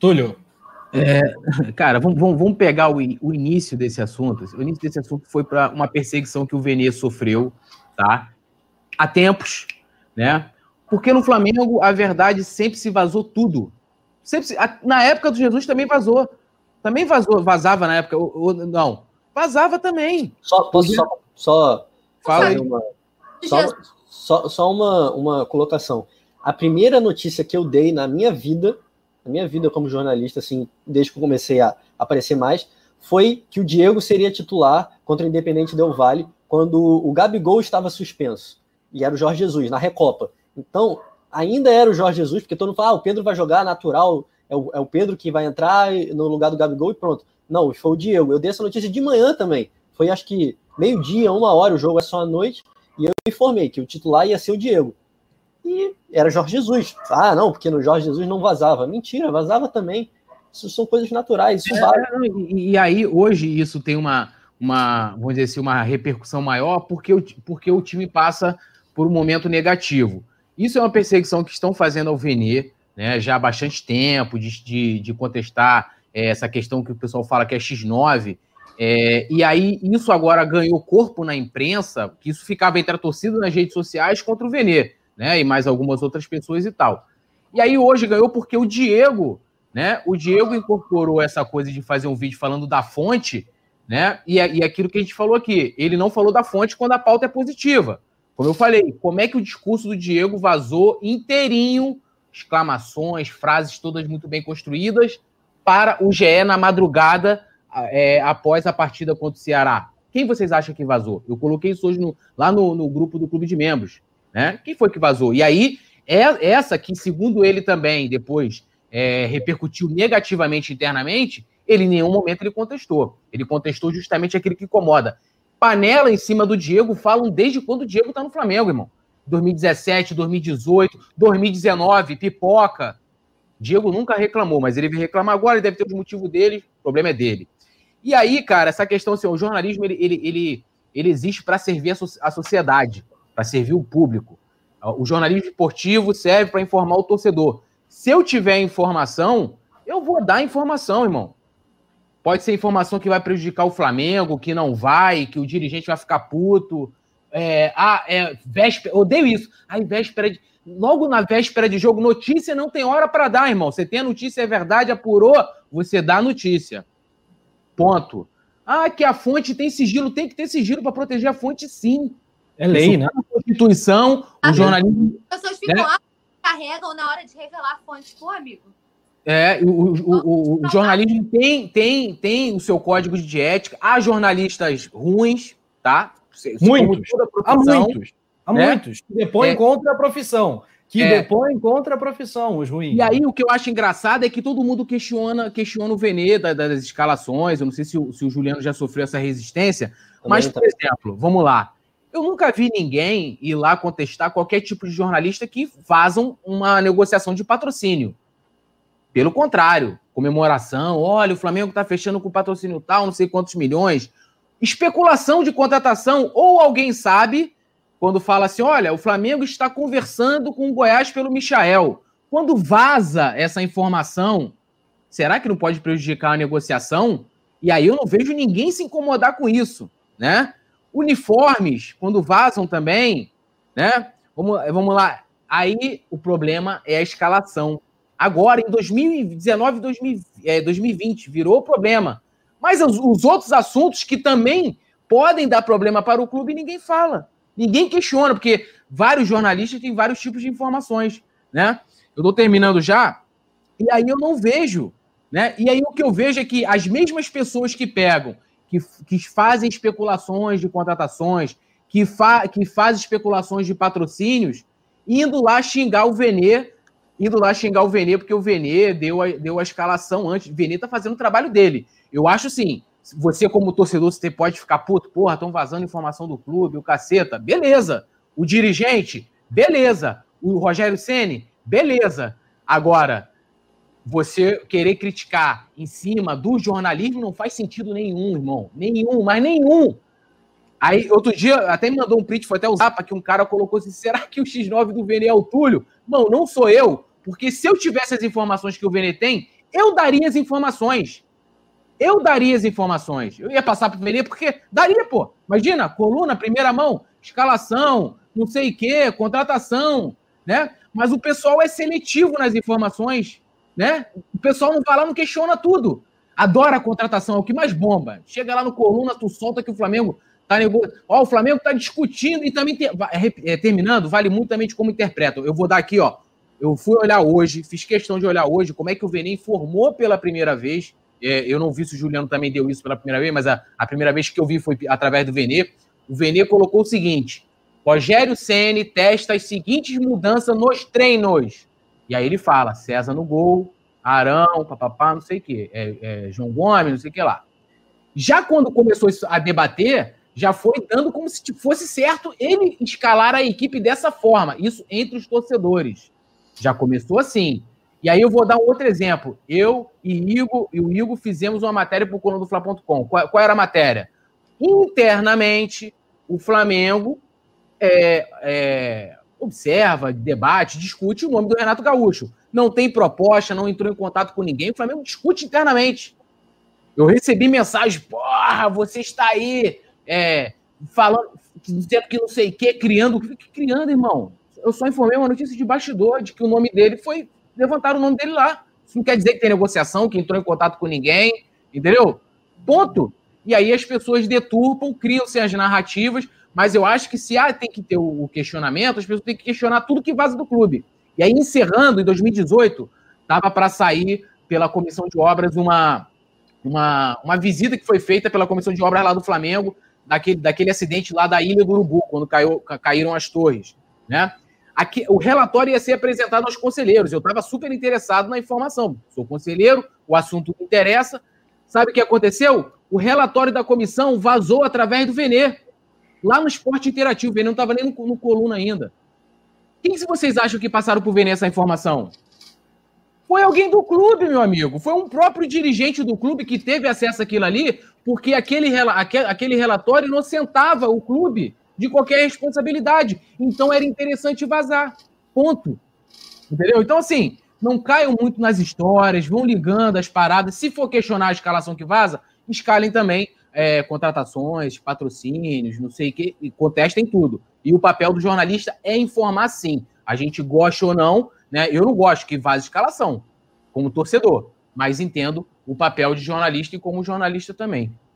Túlio. É, cara, vamos, vamos, pegar o, o, início desse assunto. O início desse assunto foi para uma perseguição que o Vene sofreu, tá? Há tempos, né? Porque no Flamengo a verdade sempre se vazou tudo. Sempre se, a, na época do Jesus também vazou. Também vazou, vazava na época. Ou, ou, não, vazava também. Só, posso só, só Fala aí. Uma, só, só, só uma, uma colocação. A primeira notícia que eu dei na minha vida na minha vida como jornalista, assim, desde que eu comecei a aparecer mais, foi que o Diego seria titular contra o Independente Del Vale quando o Gabigol estava suspenso. E era o Jorge Jesus, na Recopa. Então, ainda era o Jorge Jesus, porque todo mundo fala, ah, o Pedro vai jogar natural, é o, é o Pedro que vai entrar no lugar do Gabigol e pronto. Não, foi o Diego. Eu dei essa notícia de manhã também. Foi acho que meio-dia, uma hora, o jogo é só à noite, e eu informei que o titular ia ser o Diego e era Jorge Jesus. Ah, não, porque no Jorge Jesus não vazava. Mentira, vazava também. Isso são coisas naturais. Isso é, e, e, aí, hoje, isso tem uma, uma, vamos dizer assim, uma repercussão maior porque o, porque o time passa por um momento negativo. Isso é uma perseguição que estão fazendo ao Venê, né, já há bastante tempo, de, de, de contestar é, essa questão que o pessoal fala que é X9. É, e aí, isso agora ganhou corpo na imprensa, que isso ficava entre a torcida nas redes sociais contra o Venê né? E mais algumas outras pessoas e tal. E aí hoje ganhou porque o Diego, né? O Diego incorporou essa coisa de fazer um vídeo falando da fonte, né? E, e aquilo que a gente falou aqui, ele não falou da fonte quando a pauta é positiva. Como eu falei, como é que o discurso do Diego vazou inteirinho, exclamações, frases todas muito bem construídas, para o GE na madrugada é, após a partida contra o Ceará? Quem vocês acham que vazou? Eu coloquei isso hoje no, lá no, no grupo do Clube de Membros. Né? Quem foi que vazou? E aí, é essa que, segundo ele também, depois é, repercutiu negativamente internamente, ele em nenhum momento ele contestou. Ele contestou justamente aquele que incomoda. Panela em cima do Diego falam desde quando o Diego está no Flamengo, irmão. 2017, 2018, 2019, pipoca. Diego nunca reclamou, mas ele vai reclamar agora, ele deve ter os motivos dele, o problema é dele. E aí, cara, essa questão, assim, o jornalismo, ele, ele, ele, ele existe para servir a, so a sociedade para servir o público. O jornalismo esportivo serve para informar o torcedor. Se eu tiver informação, eu vou dar informação, irmão. Pode ser informação que vai prejudicar o Flamengo, que não vai, que o dirigente vai ficar puto. É, ah, é, véspera, odeio isso. Aí, véspera de, logo na véspera de jogo, notícia não tem hora para dar, irmão. Você tem a notícia, é verdade, apurou, você dá a notícia. Ponto. Ah, que a fonte tem sigilo, tem que ter sigilo para proteger a fonte, sim. É lei, né? A Constituição, o jornalismo. As pessoas ficam né? lá, carregam na hora de revelar a fonte, pô, amigo. É, o, o, o, o, jornalismo tem, tem, tem o seu código de ética. Há jornalistas ruins, tá? Muitos. Há muitos. Há né? muitos. Que depõem é. contra a profissão. Que é. depõem contra a profissão, os ruins. E aí, o que eu acho engraçado é que todo mundo questiona, questiona o Venê das, das escalações. Eu não sei se o, se o Juliano já sofreu essa resistência. Também mas, por tá. exemplo, vamos lá. Eu nunca vi ninguém ir lá contestar qualquer tipo de jornalista que vazam uma negociação de patrocínio. Pelo contrário, comemoração, olha, o Flamengo está fechando com patrocínio tal, não sei quantos milhões. Especulação de contratação, ou alguém sabe, quando fala assim, olha, o Flamengo está conversando com o Goiás pelo Michael. Quando vaza essa informação, será que não pode prejudicar a negociação? E aí eu não vejo ninguém se incomodar com isso, né? Uniformes, quando vazam também, né? Vamos, vamos lá. Aí o problema é a escalação. Agora, em 2019, 2000, é, 2020, virou problema. Mas os, os, outros assuntos que também podem dar problema para o clube, ninguém fala. Ninguém questiona, porque vários jornalistas têm vários tipos de informações, né? Eu estou terminando já, e aí eu não vejo, né? E aí o que eu vejo é que as mesmas pessoas que pegam que, que fazem especulações de contratações, que, fa, que fazem especulações de patrocínios, indo lá xingar o Venê, indo lá xingar o Venê, porque o Venê deu a, deu a escalação antes. O Venê tá fazendo o trabalho dele. Eu acho assim, você como torcedor, você pode ficar puto, porra, estão vazando informação do clube, o caceta, beleza. O dirigente, beleza. O Rogério Ceni, beleza. Agora, você querer criticar em cima do jornalismo não faz sentido nenhum, irmão. Nenhum, mas nenhum. Aí, outro dia, até me mandou um print, foi até o Zapa, que um cara colocou assim: será que o X9 do Vene é o Túlio? Não, não sou eu, porque se eu tivesse as informações que o Vene tem, Eu daria as informações. Eu daria as informações. Eu ia passar para o Vene, porque daria, pô. Imagina, coluna, primeira mão, escalação, não sei o quê, contratação, né? Mas o pessoal é seletivo nas informações, né? O pessoal não vai lá, não questiona tudo. Adora a contratação, é o que mais bomba. Chega lá no coluna, tu solta que o Flamengo tá negociando. Ó, o Flamengo tá discutindo e também, te... é, terminando, vale muito também de como interpretam. Eu vou dar aqui, ó. Eu fui olhar hoje, fiz questão de olhar hoje como é que o Vene informou pela primeira vez. É, eu não vi se o Juliano também deu isso pela primeira vez, mas a, a primeira vez que eu vi foi através do Vene. O Vene colocou o seguinte: Rogério Ceni testa as seguintes mudanças nos treinos. E aí ele fala: César no gol, Arão, papapá, não sei o quê, é, é, João Gomes, não sei o que lá. Já quando começou a debater, já foi dando como se fosse certo ele escalar a equipe dessa forma. Isso entre os torcedores. Já começou assim. E aí eu vou dar um outro exemplo. Eu e Igor e o Igor fizemos uma matéria para o coluna do Fla.com. Qual, qual, era a matéria? Internamente, o Flamengo é, é, observa, debate, discute o nome do Renato Gaúcho. Não tem proposta, não entrou em contato com ninguém. O Flamengo discute internamente. Eu recebi mensagem, porra, você está aí é, falando, dizendo que não sei o quê, criando. Que criando, irmão? Eu só informei uma notícia de bastidor de que o nome dele foi. Levantaram o nome dele lá. Isso não quer dizer que tem negociação, que entrou em contato com ninguém, entendeu? Ponto. E aí as pessoas deturpam, criam-se as narrativas, mas eu acho que se há, tem que ter o questionamento, as pessoas têm que questionar tudo que vaza do clube. E aí, encerrando, em 2018, estava para sair pela comissão de obras uma, uma, uma visita que foi feita pela comissão de obras lá do Flamengo, daquele, daquele acidente lá da Ilha do Urubu, quando caiu, caíram as torres. Né? Aqui, o relatório ia ser apresentado aos conselheiros. Eu estava super interessado na informação. Sou conselheiro, o assunto me interessa. Sabe o que aconteceu? O relatório da comissão vazou através do Venê, lá no Esporte Interativo. O não estava nem no, no coluna ainda. Quem que vocês acham que passaram por Venê essa informação? Foi alguém do clube, meu amigo. Foi um próprio dirigente do clube que teve acesso àquilo ali, porque aquele, aquele relatório inocentava o clube de qualquer responsabilidade. Então era interessante vazar. Ponto. Entendeu? Então, assim, não caiam muito nas histórias, vão ligando as paradas. Se for questionar a escalação que vaza, escalem também é, contratações, patrocínios, não sei o que, e contestem tudo. E o papel do jornalista é informar sim. A gente gosta ou não, né? Eu não gosto que vaze escalação, como torcedor, mas entendo o papel de jornalista e como jornalista também.